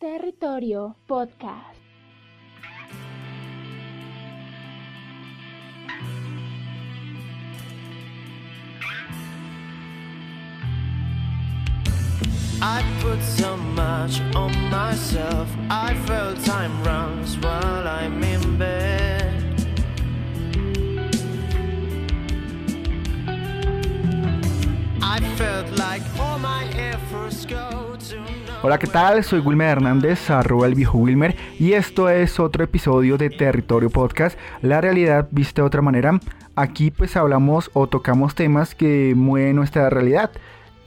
Territorio Podcast. I put so much on myself. I felt time runs while I'm in bed. I felt like all my efforts go to Hola, ¿qué tal? Soy Wilmer Hernández, arroba el viejo Wilmer, y esto es otro episodio de Territorio Podcast, la realidad vista de otra manera. Aquí pues hablamos o tocamos temas que mueven nuestra realidad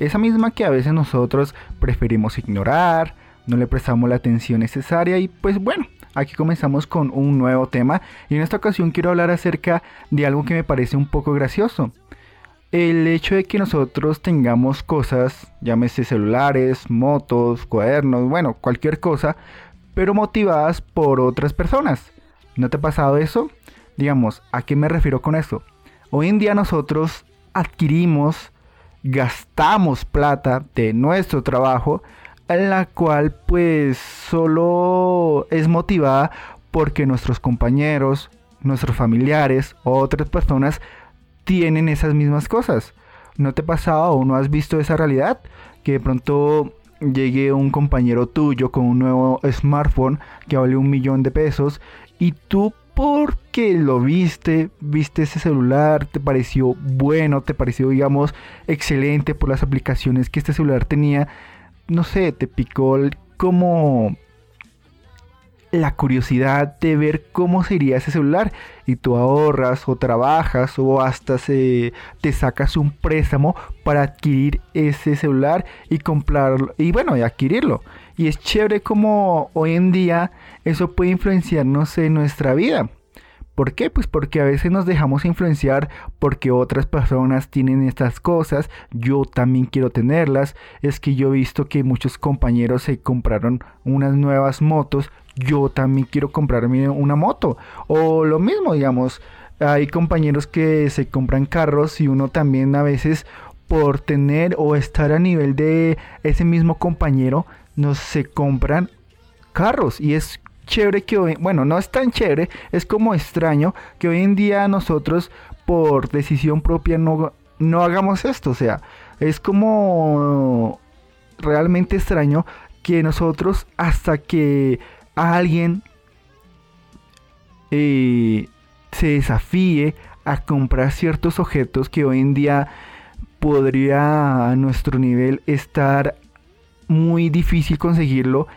esa misma que a veces nosotros preferimos ignorar, no le prestamos la atención necesaria y pues bueno, aquí comenzamos con un nuevo tema y en esta ocasión quiero hablar acerca de algo que me parece un poco gracioso. El hecho de que nosotros tengamos cosas, llámese celulares, motos, cuadernos, bueno, cualquier cosa, pero motivadas por otras personas. ¿No te ha pasado eso? Digamos, ¿a qué me refiero con esto? Hoy en día nosotros adquirimos gastamos plata de nuestro trabajo, en la cual pues solo es motivada porque nuestros compañeros, nuestros familiares otras personas tienen esas mismas cosas. ¿No te ha pasado o no has visto esa realidad? Que de pronto llegue un compañero tuyo con un nuevo smartphone que vale un millón de pesos y tú porque lo viste, viste ese celular, te pareció bueno, te pareció, digamos, excelente por las aplicaciones que este celular tenía, no sé, te picó como la curiosidad de ver cómo sería ese celular y tú ahorras o trabajas o hasta se, te sacas un préstamo para adquirir ese celular y comprarlo y bueno y adquirirlo y es chévere como hoy en día eso puede influenciarnos en nuestra vida. ¿Por qué? Pues porque a veces nos dejamos influenciar porque otras personas tienen estas cosas, yo también quiero tenerlas, es que yo he visto que muchos compañeros se compraron unas nuevas motos, yo también quiero comprarme una moto. O lo mismo, digamos, hay compañeros que se compran carros y uno también a veces por tener o estar a nivel de ese mismo compañero no se compran carros y es chévere que hoy, bueno, no es tan chévere, es como extraño que hoy en día nosotros por decisión propia no, no hagamos esto, o sea, es como realmente extraño que nosotros hasta que alguien eh, se desafíe a comprar ciertos objetos que hoy en día podría a nuestro nivel estar muy difícil conseguirlo,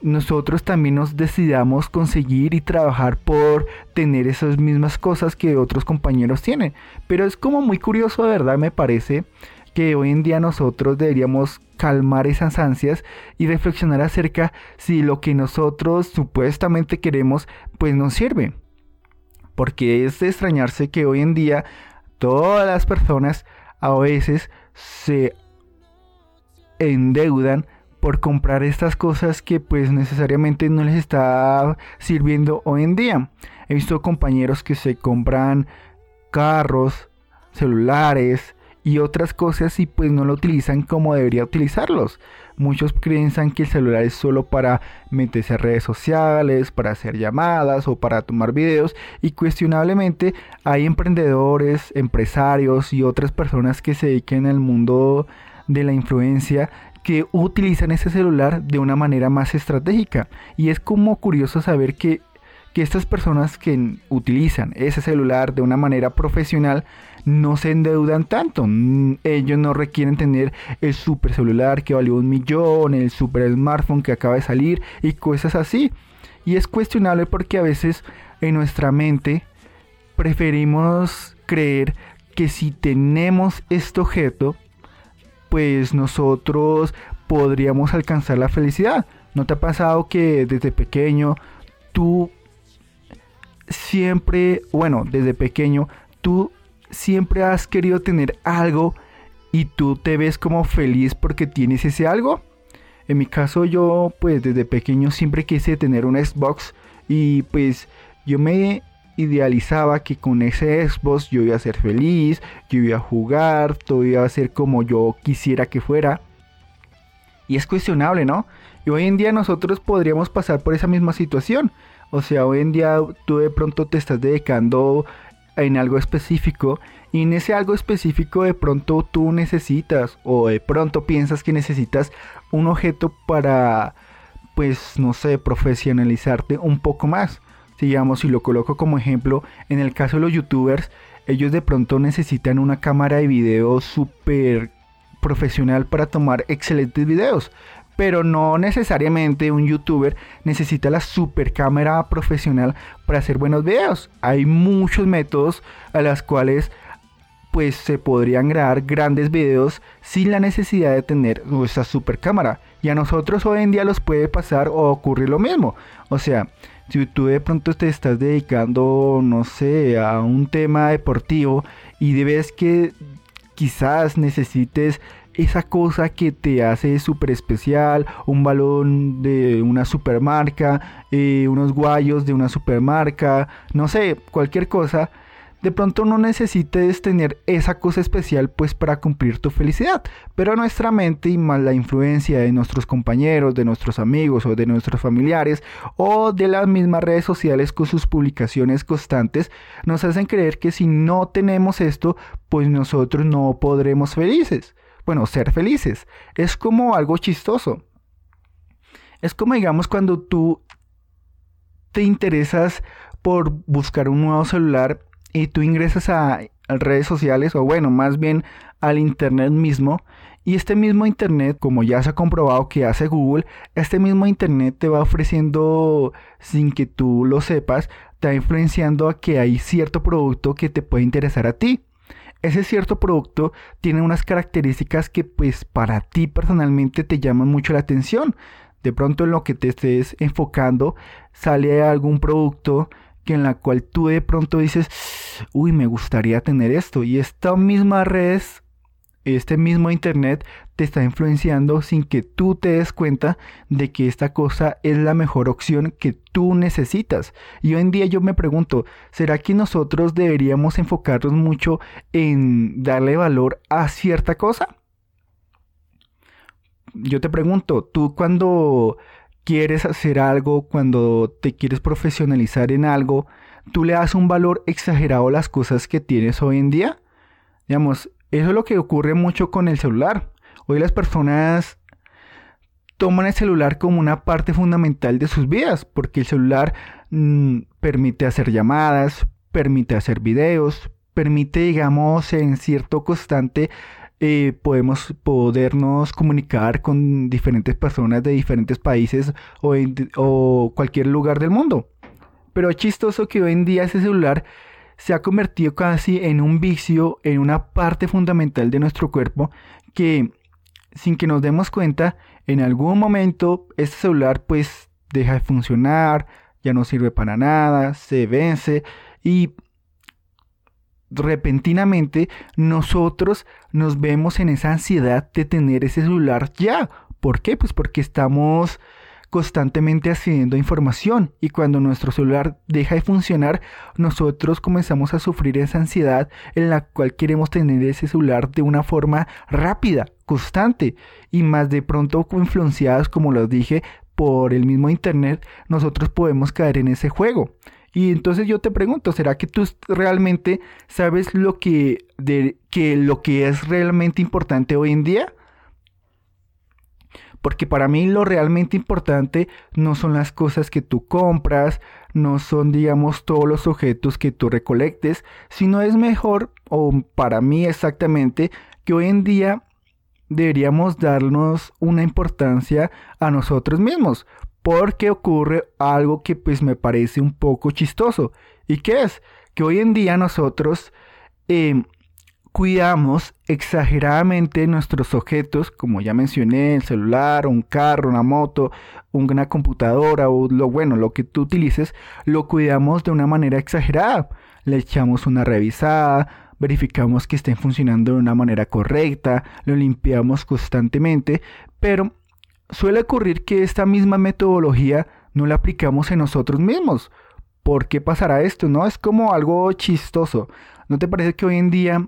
nosotros también nos decidamos conseguir y trabajar por tener esas mismas cosas que otros compañeros tienen. Pero es como muy curioso, de verdad, me parece que hoy en día nosotros deberíamos calmar esas ansias y reflexionar acerca si lo que nosotros supuestamente queremos pues nos sirve. Porque es de extrañarse que hoy en día todas las personas a veces se endeudan por comprar estas cosas que pues necesariamente no les está sirviendo hoy en día. He visto compañeros que se compran carros, celulares y otras cosas y pues no lo utilizan como debería utilizarlos. Muchos piensan que el celular es solo para meterse a redes sociales, para hacer llamadas o para tomar videos y cuestionablemente hay emprendedores, empresarios y otras personas que se dediquen al mundo de la influencia que utilizan ese celular de una manera más estratégica. Y es como curioso saber que, estas personas que utilizan ese celular de una manera profesional no se endeudan tanto. Ellos no requieren tener el super celular que valió un millón, el super smartphone que acaba de salir y cosas así. Y es cuestionable porque a veces en nuestra mente preferimos creer que si tenemos este objeto pues nosotros podríamos alcanzar la felicidad. ¿No te ha pasado que desde pequeño tú siempre, bueno, desde pequeño tú siempre has querido tener algo y tú te ves como feliz porque tienes ese algo? En mi caso yo pues desde pequeño siempre quise tener un Xbox y pues yo me idealizaba que con ese Xbox yo iba a ser feliz, yo iba a jugar, todo iba a ser como yo quisiera que fuera. Y es cuestionable, ¿no? Y hoy en día nosotros podríamos pasar por esa misma situación. O sea, hoy en día tú de pronto te estás dedicando en algo específico y en ese algo específico de pronto tú necesitas o de pronto piensas que necesitas un objeto para pues no sé, profesionalizarte un poco más. Digamos, si lo coloco como ejemplo, en el caso de los youtubers, ellos de pronto necesitan una cámara de video súper profesional para tomar excelentes videos. Pero no necesariamente un youtuber necesita la super cámara profesional para hacer buenos videos. Hay muchos métodos a los cuales pues se podrían grabar grandes videos sin la necesidad de tener esa super cámara. Y a nosotros hoy en día los puede pasar o ocurrir lo mismo. O sea, si tú de pronto te estás dedicando, no sé, a un tema deportivo y debes que quizás necesites esa cosa que te hace súper especial, un balón de una supermarca, eh, unos guayos de una supermarca, no sé, cualquier cosa de pronto no necesites tener esa cosa especial pues para cumplir tu felicidad, pero nuestra mente y más la influencia de nuestros compañeros, de nuestros amigos o de nuestros familiares o de las mismas redes sociales con sus publicaciones constantes nos hacen creer que si no tenemos esto pues nosotros no podremos felices. Bueno, ser felices. Es como algo chistoso. Es como digamos cuando tú te interesas por buscar un nuevo celular y tú ingresas a, redes sociales o bueno, más bien al Internet mismo y este mismo Internet, como ya se ha comprobado que hace Google, este mismo Internet te va ofreciendo, sin que tú lo sepas, te va influenciando a que hay cierto producto que te puede interesar a ti. Ese cierto producto tiene unas características que pues para ti personalmente te llaman mucho la atención. De pronto en lo que te estés enfocando sale algún producto que en la cual tú de pronto dices, uy, me gustaría tener esto. Y esta misma red, este mismo internet, te está influenciando sin que tú te des cuenta de que esta cosa es la mejor opción que tú necesitas. Y hoy en día yo me pregunto, ¿será que nosotros deberíamos enfocarnos mucho en darle valor a cierta cosa? Yo te pregunto, tú cuando quieres hacer algo, cuando te quieres profesionalizar en algo, tú le das un valor exagerado a las cosas que tienes hoy en día. Digamos, eso es lo que ocurre mucho con el celular. Hoy las personas toman el celular como una parte fundamental de sus vidas, porque el celular mm, permite hacer llamadas, permite hacer videos, permite, digamos, en cierto constante eh, podemos podernos comunicar con diferentes personas de diferentes países o, o cualquier lugar del mundo. Pero es chistoso que hoy en día ese celular se ha convertido casi en un vicio, en una parte fundamental de nuestro cuerpo que sin que nos demos cuenta, en algún momento este celular pues deja de funcionar, ya no sirve para nada, se vence y repentinamente nosotros nos vemos en esa ansiedad de tener ese celular ya. ¿Por qué? Pues porque estamos constantemente accediendo a información y cuando nuestro celular deja de funcionar, nosotros comenzamos a sufrir esa ansiedad en la cual queremos tener ese celular de una forma rápida, constante y más de pronto influenciados, como lo dije, por el mismo internet, nosotros podemos caer en ese juego. Y entonces yo te pregunto, ¿será que tú realmente sabes lo que, de, que, lo que es realmente importante hoy en día? Porque para mí lo realmente importante no son las cosas que tú compras, no son, digamos, todos los objetos que tú recolectes, sino es mejor, o para mí exactamente, que hoy en día deberíamos darnos una importancia a nosotros mismos porque ocurre algo que pues me parece un poco chistoso. ¿Y qué es? Que hoy en día nosotros em, cuidamos exageradamente nuestros objetos, como ya mencioné, el celular, un carro, una moto, una computadora o lo bueno, lo que tú utilices, lo cuidamos de una manera exagerada. Le echamos una revisada, verificamos que estén funcionando de una manera correcta, lo limpiamos constantemente, pero suele ocurrir que esta misma metodología no la aplicamos en nosotros mismos. ¿Por qué pasará esto? No es como algo chistoso. ¿No te parece que hoy en día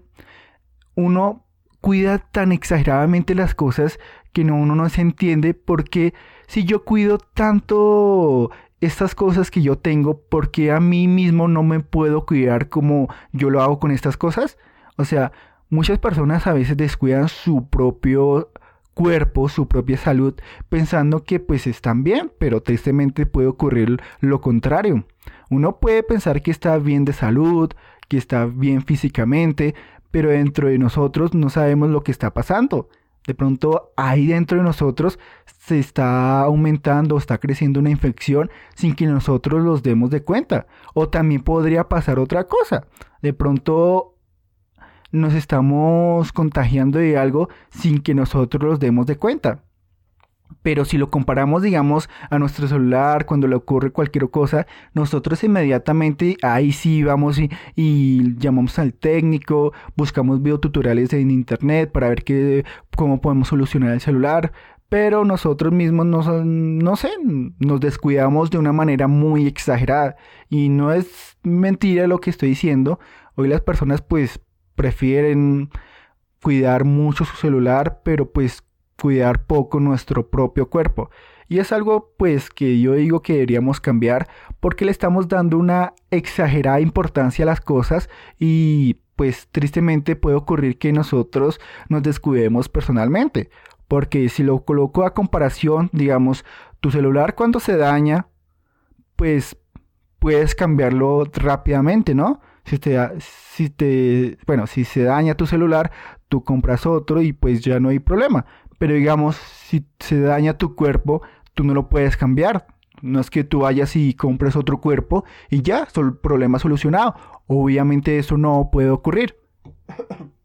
uno cuida tan exageradamente las cosas que no, uno no se entiende porque si yo cuido tanto estas cosas que yo tengo, ¿por qué a mí mismo no me puedo cuidar como yo lo hago con estas cosas? O sea, muchas personas a veces descuidan su propio cuerpo, su propia salud, pensando que pues están bien, pero tristemente puede ocurrir lo contrario. Uno puede pensar que está bien de salud, que está bien físicamente, pero dentro de nosotros no sabemos lo que está pasando. De pronto ahí dentro de nosotros se está aumentando, está creciendo una infección sin que nosotros los demos de cuenta. O también podría pasar otra cosa. De pronto nos estamos contagiando de algo sin que nosotros los demos de cuenta. Pero si lo comparamos, digamos, a nuestro celular, cuando le ocurre cualquier cosa, nosotros inmediatamente ahí sí vamos y, llamamos al técnico, buscamos videotutoriales en internet para ver qué, cómo podemos solucionar el celular. Pero nosotros mismos nos, no sé, nos descuidamos de una manera muy exagerada. Y no es mentira lo que estoy diciendo. Hoy las personas pues prefieren cuidar mucho su celular, pero pues cuidar poco nuestro propio cuerpo. Y es algo pues que yo digo que deberíamos cambiar porque le estamos dando una exagerada importancia a las cosas y pues tristemente puede ocurrir que nosotros nos descuidemos personalmente. Porque si lo coloco a comparación, digamos, tu celular cuando se daña, pues puedes cambiarlo rápidamente, ¿no? Si te, si te, bueno, si se daña tu celular, tú compras otro y pues ya no hay problema. Pero digamos, si se daña tu cuerpo, tú no lo puedes cambiar. No es que tú vayas y compres otro cuerpo y ya, el problema solucionado. Obviamente eso no puede ocurrir.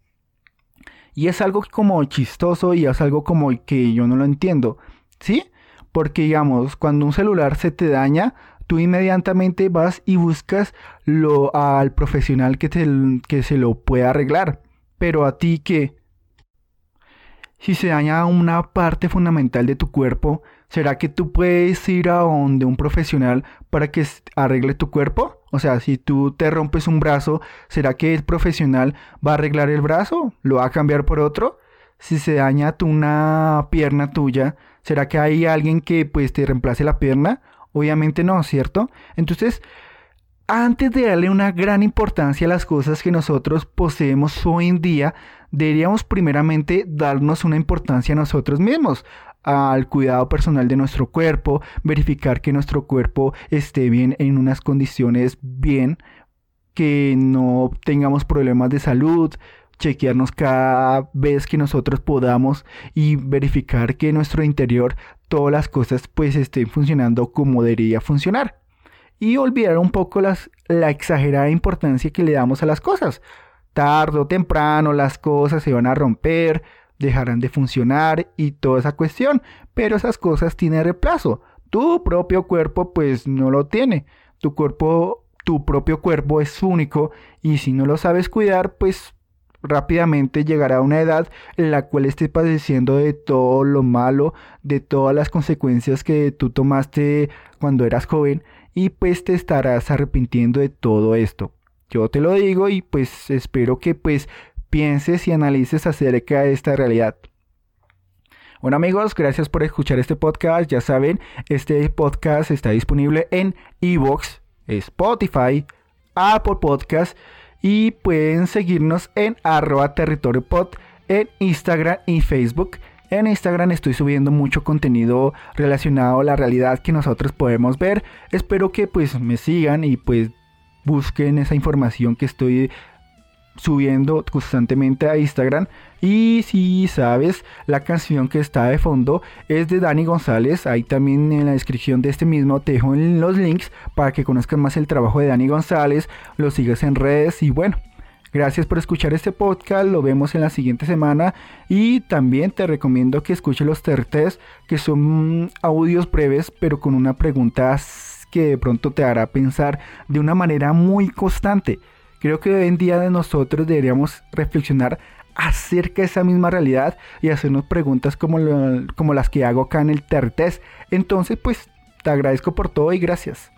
Y es algo como chistoso y es algo como que yo no lo entiendo. ¿Sí? Porque digamos, cuando un celular se te daña, tú inmediatamente vas y buscas lo, al profesional que, te, que se lo pueda arreglar. Pero a ti que si se daña una parte fundamental de tu cuerpo, ¿será que tú puedes ir a donde un profesional para que arregle tu cuerpo? O sea, si tú te rompes un brazo, ¿será que el profesional va a arreglar el brazo? ¿Lo va a cambiar por otro? Si se daña una pierna tuya, ¿será que hay alguien que pues te reemplace la pierna? Obviamente no, ¿cierto? Entonces, antes de darle una gran importancia a las cosas que nosotros poseemos hoy en día, deberíamos primeramente darnos una importancia a nosotros mismos, al cuidado personal de nuestro cuerpo, verificar que nuestro cuerpo esté bien en unas condiciones bien, que no tengamos problemas de salud, chequearnos cada vez que nosotros podamos y verificar que en nuestro interior todas las cosas pues estén funcionando como debería funcionar. Y olvidar un poco las, la exagerada importancia que le damos a las cosas. Tarde o temprano las cosas se van a romper, dejarán de funcionar y toda esa cuestión. Pero esas cosas tienen reemplazo. Tu propio cuerpo pues no lo tiene. Tu cuerpo, tu propio cuerpo es único y si no lo sabes cuidar pues rápidamente llegará a una edad en la cual estés padeciendo de todo lo malo, de todas las consecuencias que tú tomaste cuando eras joven y pues te estarás arrepintiendo de todo esto. Yo te lo digo y pues espero que pues pienses y analices acerca de esta realidad. Bueno amigos, gracias por escuchar este podcast. Ya saben, este podcast está disponible en Evox, Spotify, Apple Podcast y pueden seguirnos en arroba territorio en Instagram y Facebook. En Instagram estoy subiendo mucho contenido relacionado a la realidad que nosotros podemos ver. Espero que pues me sigan y pues busquen esa información que estoy subiendo constantemente a Instagram. Y si sabes, la canción que está de fondo es de Dani González. Ahí también en la descripción de este mismo te dejo los links para que conozcan más el trabajo de Dani González, lo sigas en redes y bueno. Gracias por escuchar este podcast, lo vemos en la siguiente semana y también te recomiendo que escuches los tertes que son audios breves pero con una pregunta que de pronto te hará pensar de una manera muy constante. Creo que hoy en día de nosotros deberíamos reflexionar acerca de esa misma realidad y hacernos preguntas como, como las que hago acá en el Tertes. Entonces, pues te agradezco por todo y gracias.